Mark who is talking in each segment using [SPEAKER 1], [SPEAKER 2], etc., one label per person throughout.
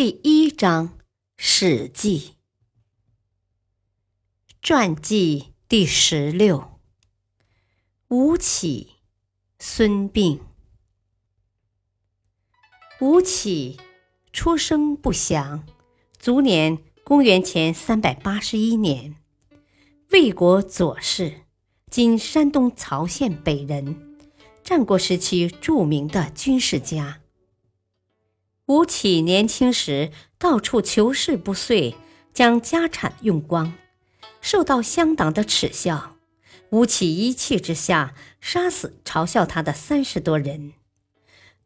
[SPEAKER 1] 第一章《史记》传记第十六：吴起、孙膑。吴起出生不详，卒年公元前三百八十一年，魏国左氏，今山东曹县北人，战国时期著名的军事家。吴起年轻时到处求事不遂，将家产用光，受到乡党的耻笑。吴起一气之下，杀死嘲笑他的三十多人。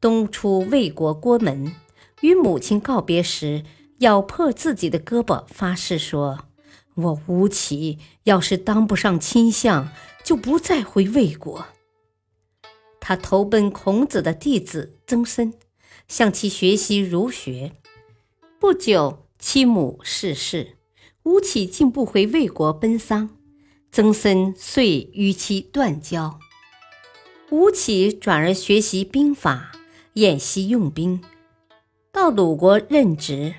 [SPEAKER 1] 东出魏国郭门，与母亲告别时，咬破自己的胳膊，发誓说：“我吴起要是当不上卿相，就不再回魏国。”他投奔孔子的弟子曾参。向其学习儒学，不久其母逝世，吴起竟不回魏国奔丧，曾参遂与其断交。吴起转而学习兵法，演习用兵，到鲁国任职。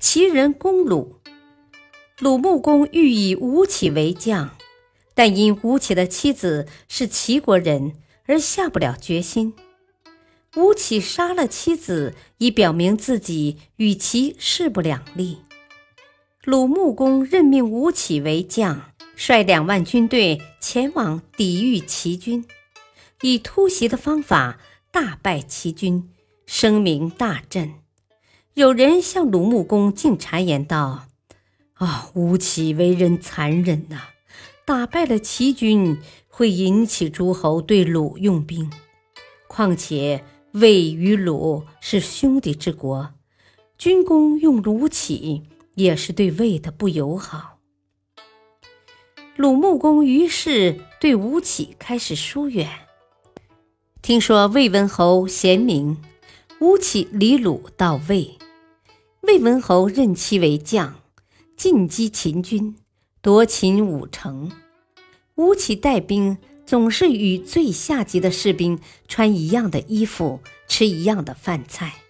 [SPEAKER 1] 齐人攻鲁，鲁穆公欲以吴起为将，但因吴起的妻子是齐国人，而下不了决心。吴起杀了妻子，以表明自己与其势不两立。鲁穆公任命吴起为将，率两万军队前往抵御齐军，以突袭的方法大败齐军，声名大振。有人向鲁穆公进谗言道：“啊，吴起为人残忍呐！打败了齐军，会引起诸侯对鲁用兵，况且……”魏与鲁是兄弟之国，军功用鲁起也是对魏的不友好。鲁穆公于是对吴起开始疏远。听说魏文侯贤明，吴起离鲁到魏，魏文侯任其为将，进击秦军，夺秦五城。吴起带兵。总是与最下级的士兵穿一样的衣服，吃一样的饭菜，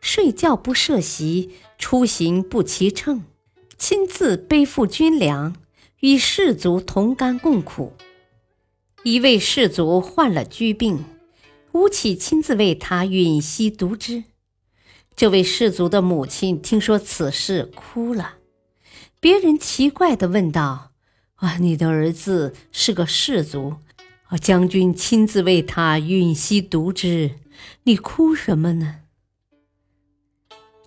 [SPEAKER 1] 睡觉不设席，出行不骑乘，亲自背负军粮，与士卒同甘共苦。一位士卒患了疽病，吴起亲自为他吮吸毒汁。这位士卒的母亲听说此事，哭了。别人奇怪地问道：“啊，你的儿子是个士卒？”将军亲自为他吮吸毒汁，你哭什么呢？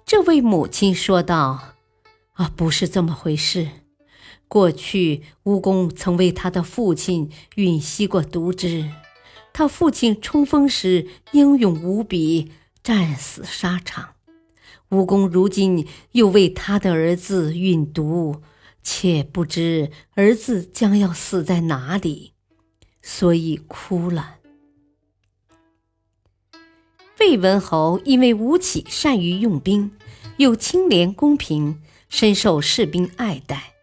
[SPEAKER 1] 这位母亲说道：“啊，不是这么回事。过去吴公曾为他的父亲吮吸过毒汁，他父亲冲锋时英勇无比，战死沙场。吴公如今又为他的儿子吮毒，且不知儿子将要死在哪里。”所以哭了。魏文侯因为吴起善于用兵，又清廉公平，深受士兵爱戴，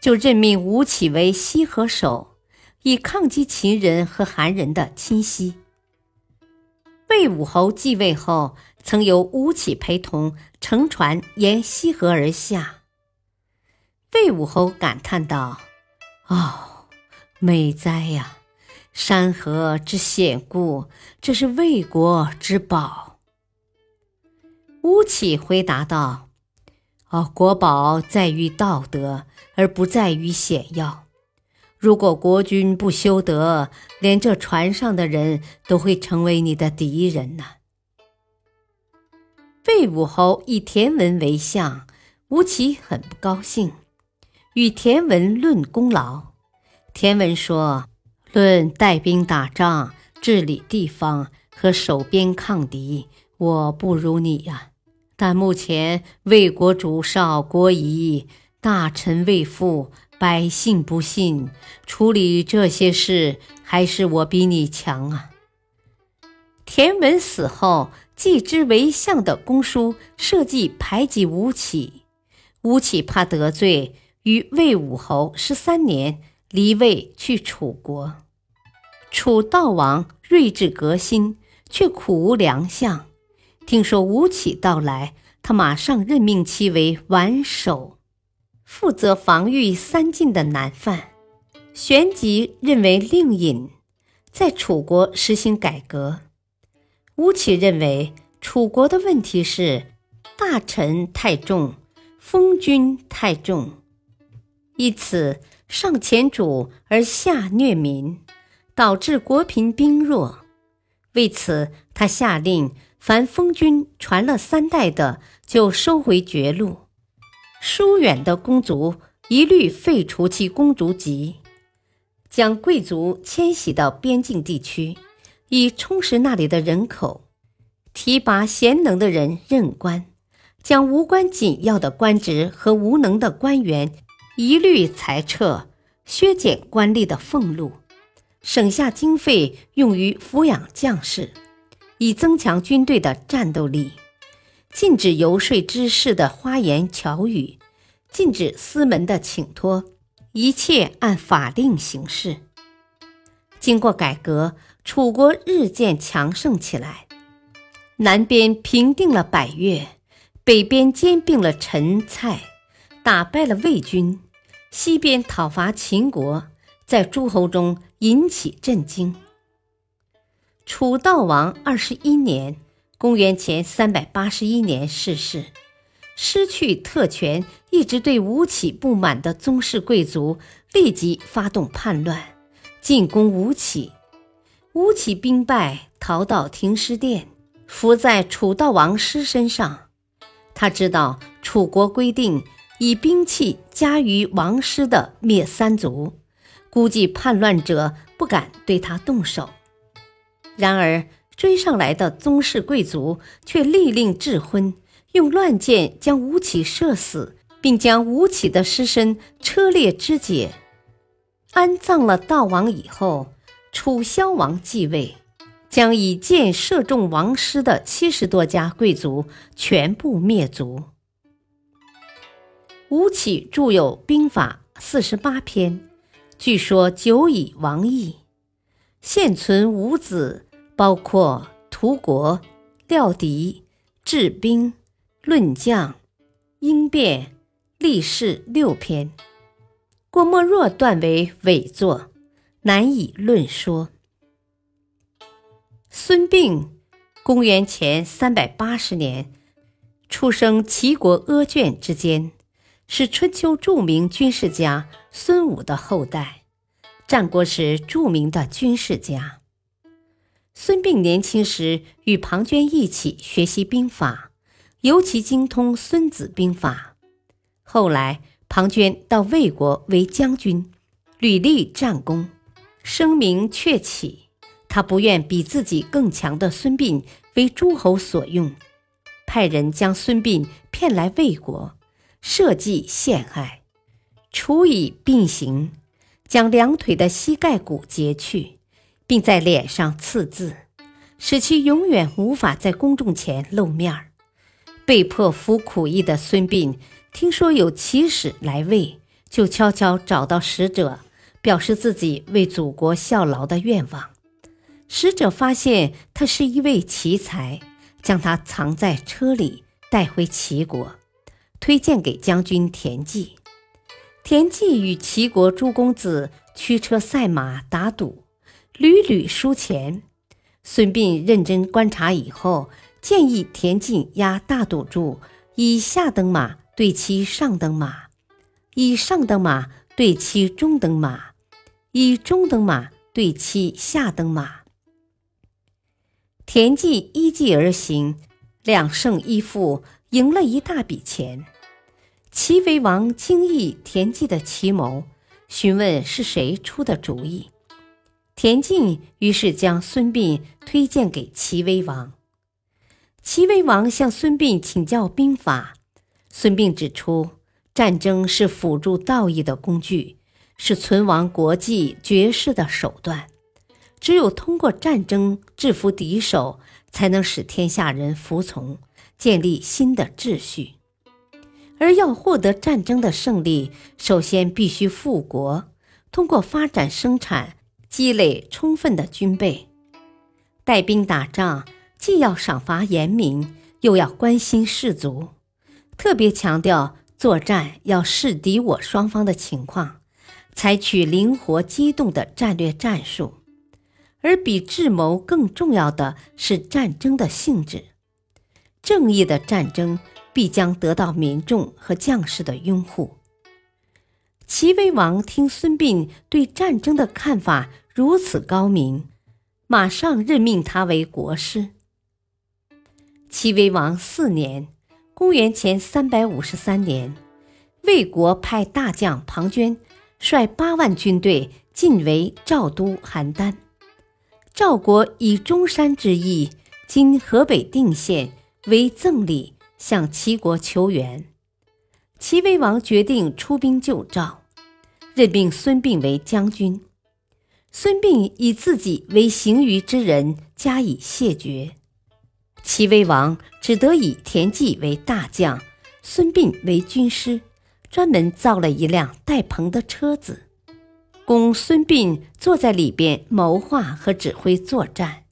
[SPEAKER 1] 就任命吴起为西河守，以抗击秦人和韩人的侵袭。魏武侯继位后，曾由吴起陪同乘船沿西河而下。魏武侯感叹道：“哦，美哉呀！”山河之险固，这是魏国之宝。吴起回答道：“哦，国宝在于道德，而不在于险要。如果国君不修德，连这船上的人都会成为你的敌人呐。”魏武侯以田文为相，吴起很不高兴，与田文论功劳。田文说。论带兵打仗、治理地方和守边抗敌，我不如你呀。但目前魏国主少国疑，大臣未附，百姓不信，处理这些事还是我比你强啊。”田文死后，继之为相的公叔设计排挤吴起。吴起怕得罪，于魏武侯十三年离魏去楚国。楚悼王睿智革新，却苦无良相。听说吴起到来，他马上任命其为宛守，负责防御三晋的南犯。旋即认为令尹，在楚国实行改革。吴起认为楚国的问题是大臣太重，封君太重，因此上前主而下虐民，导致国贫兵弱。为此，他下令凡封君传了三代的，就收回爵禄；疏远的公族，一律废除其公族籍，将贵族迁徙到边境地区。以充实那里的人口，提拔贤能的人任官，将无关紧要的官职和无能的官员一律裁撤，削减官吏的俸禄，省下经费用于抚养将士，以增强军队的战斗力。禁止游说之事的花言巧语，禁止私门的请托，一切按法令行事。经过改革。楚国日渐强盛起来，南边平定了百越，北边兼并了陈蔡，打败了魏军，西边讨伐秦国，在诸侯中引起震惊。楚悼王二十一年（公元前三百八十一年）逝世，失去特权、一直对吴起不满的宗室贵族立即发动叛乱，进攻吴起。吴起兵败，逃到停尸殿，伏在楚悼王尸身上。他知道楚国规定以兵器加于王师的灭三族，估计叛乱者不敢对他动手。然而追上来的宗室贵族却立令智昏，用乱箭将吴起射死，并将吴起的尸身车裂肢解，安葬了悼王以后。楚襄王继位，将以箭射中王师的七十多家贵族全部灭族。吴起著有兵法四十八篇，据说久已亡佚。现存五子，包括屠国、料敌、治兵、论将、应变、立事六篇。郭沫若断为伪作。难以论说。孙膑，公元前三百八十年出生齐国阿卷之间，是春秋著名军事家孙武的后代，战国时著名的军事家。孙膑年轻时与庞涓一起学习兵法，尤其精通《孙子兵法》。后来，庞涓到魏国为将军，屡立战功。声名鹊起，他不愿比自己更强的孙膑为诸侯所用，派人将孙膑骗来魏国，设计陷害，处以并刑，将两腿的膝盖骨截去，并在脸上刺字，使其永远无法在公众前露面儿。被迫服苦役的孙膑听说有奇使来魏，就悄悄找到使者。表示自己为祖国效劳的愿望。使者发现他是一位奇才，将他藏在车里带回齐国，推荐给将军田忌。田忌与齐国诸公子驱车赛马打赌，屡屡输钱。孙膑认真观察以后，建议田忌押大赌注，以下等马对其上等马，以上等马对其中等马。以中等马对其下等马，田忌依计而行，两胜一负，赢了一大笔钱。齐威王惊异田忌的奇谋，询问是谁出的主意。田忌于是将孙膑推荐给齐威王。齐威王向孙膑请教兵法，孙膑指出，战争是辅助道义的工具，是存亡国际绝世的手段。只有通过战争制服敌手，才能使天下人服从，建立新的秩序。而要获得战争的胜利，首先必须富国，通过发展生产，积累充分的军备。带兵打仗，既要赏罚严明，又要关心士卒，特别强调作战要视敌我双方的情况，采取灵活机动的战略战术。而比智谋更重要的是战争的性质，正义的战争必将得到民众和将士的拥护。齐威王听孙膑对战争的看法如此高明，马上任命他为国师。齐威王四年（公元前三百五十三年），魏国派大将庞涓率八万军队进围赵都邯郸。赵国以中山之役（今河北定县）为赠礼，向齐国求援。齐威王决定出兵救赵，任命孙膑为将军。孙膑以自己为行于之人，加以谢绝。齐威王只得以田忌为大将，孙膑为军师，专门造了一辆带棚的车子。供孙膑坐在里边谋划和指挥作战。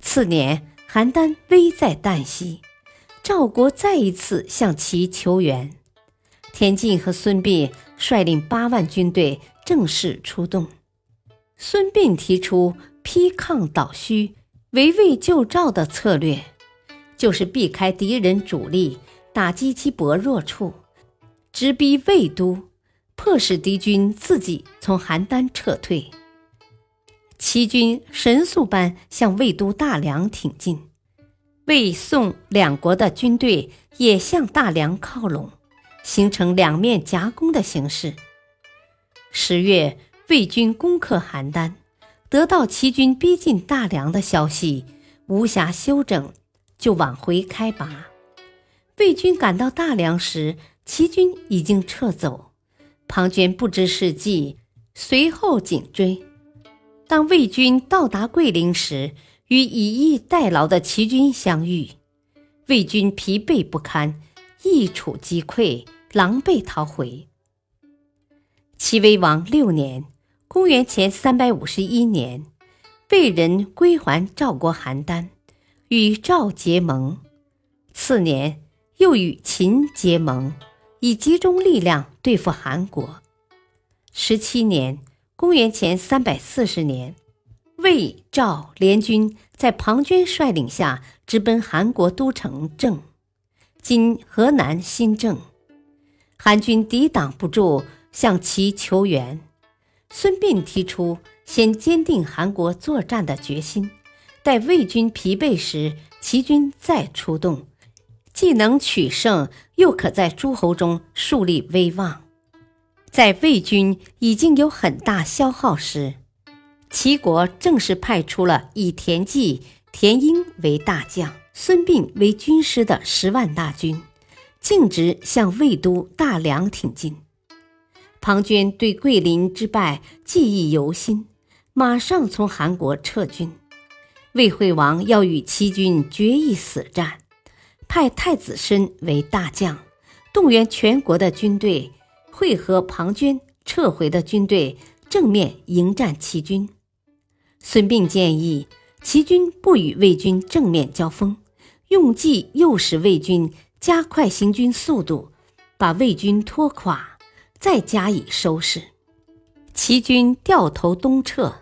[SPEAKER 1] 次年，邯郸危在旦夕，赵国再一次向其求援。田忌和孙膑率领八万军队正式出动。孙膑提出劈抗倒虚、围魏救赵的策略，就是避开敌人主力，打击其薄弱处，直逼魏都。迫使敌军自己从邯郸撤退，齐军神速般向魏都大梁挺进，魏宋两国的军队也向大梁靠拢，形成两面夹攻的形势。十月，魏军攻克邯郸，得到齐军逼近大梁的消息，无暇休整，就往回开拔。魏军赶到大梁时，齐军已经撤走。庞涓不知是计，随后紧追。当魏军到达桂林时，与以逸待劳的齐军相遇，魏军疲惫不堪，一触即溃，狼狈逃回。齐威王六年（公元前三百五十一年），魏人归还赵国邯郸，与赵结盟。次年，又与秦结盟。以集中力量对付韩国。十七年（公元前三百四十年），魏赵联军在庞涓率领下直奔韩国都城郑（今河南新郑）。韩军抵挡不住，向其求援。孙膑提出先坚定韩国作战的决心，待魏军疲惫时，齐军再出动。既能取胜，又可在诸侯中树立威望。在魏军已经有很大消耗时，齐国正式派出了以田忌、田婴为大将、孙膑为军师的十万大军，径直向魏都大梁挺进。庞涓对桂林之败记忆犹新，马上从韩国撤军。魏惠王要与齐军决一死战。派太子申为大将，动员全国的军队，会合庞涓撤回的军队，正面迎战齐军。孙膑建议齐军不与魏军正面交锋，用计诱使魏军加快行军速度，把魏军拖垮，再加以收拾。齐军掉头东撤，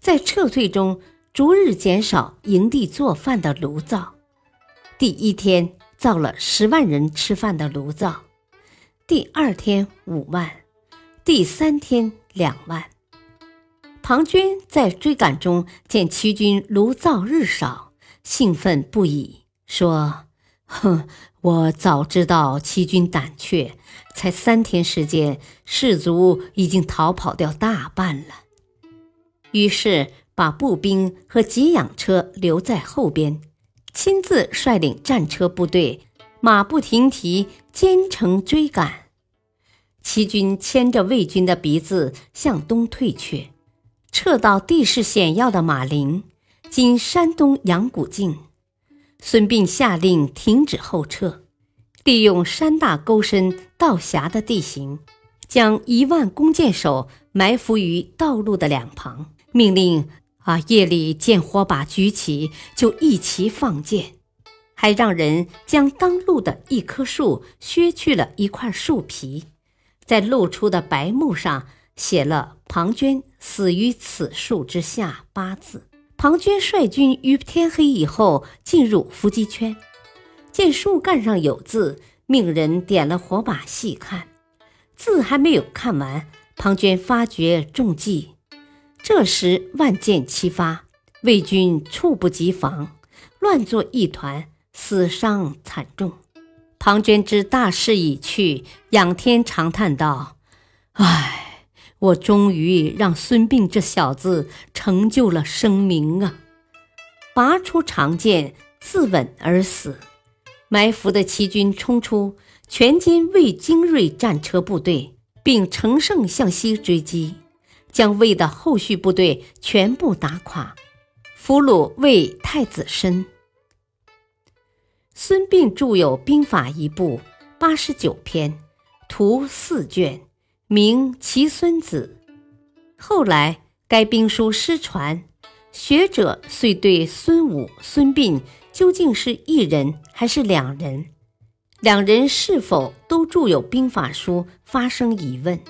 [SPEAKER 1] 在撤退中逐日减少营地做饭的炉灶。第一天造了十万人吃饭的炉灶，第二天五万，第三天两万。庞涓在追赶中见齐军炉灶日少，兴奋不已，说：“哼，我早知道齐军胆怯，才三天时间，士卒已经逃跑掉大半了。”于是把步兵和给养车留在后边。亲自率领战车部队，马不停蹄，兼程追赶。齐军牵着魏军的鼻子向东退却，撤到地势险要的马陵（今山东阳谷境）。孙膑下令停止后撤，利用山大沟深、道狭的地形，将一万弓箭手埋伏于道路的两旁，命令啊夜里见火把举起就一齐放箭，还让人将当路的一棵树削去了一块树皮。在露出的白木上写了“庞涓死于此树之下”八字。庞涓率军于天黑以后进入伏击圈，见树干上有字，命人点了火把细看。字还没有看完，庞涓发觉中计。这时万箭齐发，魏军猝不及防，乱作一团，死伤惨重。庞涓知大势已去，仰天长叹道：“唉，我终于让孙膑这小子成就了声名啊！”拔出长剑，自刎而死。埋伏的齐军冲出，全歼魏精锐战车部队，并乘胜向西追击，将魏的后续部队全部打垮，俘虏魏太子申。孙膑著有兵法一部，八十九篇，图四卷，名《齐孙子》。后来该兵书失传，学者遂对孙武、孙膑究竟是一人还是两人，两人是否都著有兵法书发生疑问。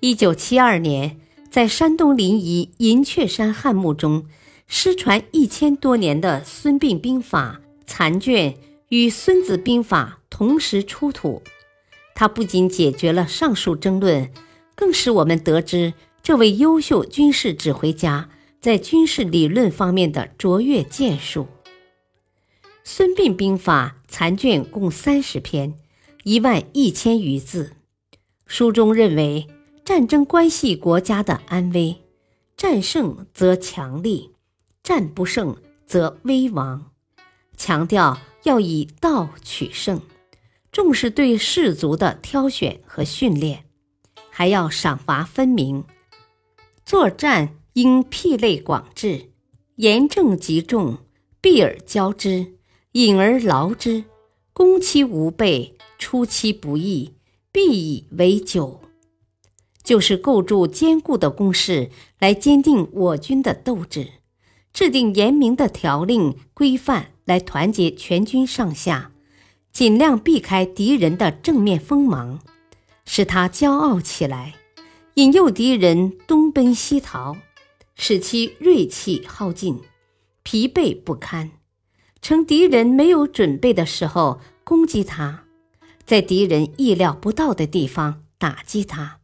[SPEAKER 1] 一九七二年，在山东临沂银雀山汉墓中，失传一千多年的孙膑兵法残卷。与《孙子兵法》同时出土，它不仅解决了上述争论，更使我们得知这位优秀军事指挥家在军事理论方面的卓越建树。《孙膑兵法》残卷共三十篇，一万一千余字。书中认为，战争关系国家的安危，战胜则强力，战不胜则危亡，强调。要以道取胜，重视对士卒的挑选和训练，还要赏罚分明。作战应辟类广治，严正集众，避而交之，引而劳之，攻其无备，出其不意，必以为久。就是构筑坚固的工事，来坚定我军的斗志。制定严明的条令规范，来团结全军上下，尽量避开敌人的正面锋芒，使他骄傲起来，引诱敌人东奔西逃，使其锐气耗尽，疲惫不堪。趁敌人没有准备的时候攻击他，在敌人意料不到的地方打击他，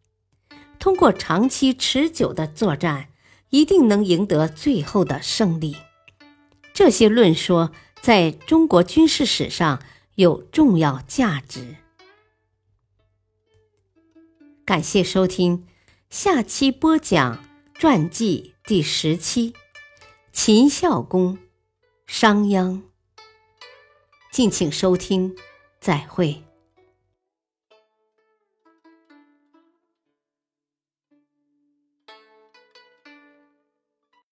[SPEAKER 1] 通过长期持久的作战。一定能赢得最后的胜利。这些论说在中国军事史上有重要价值。感谢收听，下期播讲传记第十期，秦孝公，商鞅。敬请收听，再会。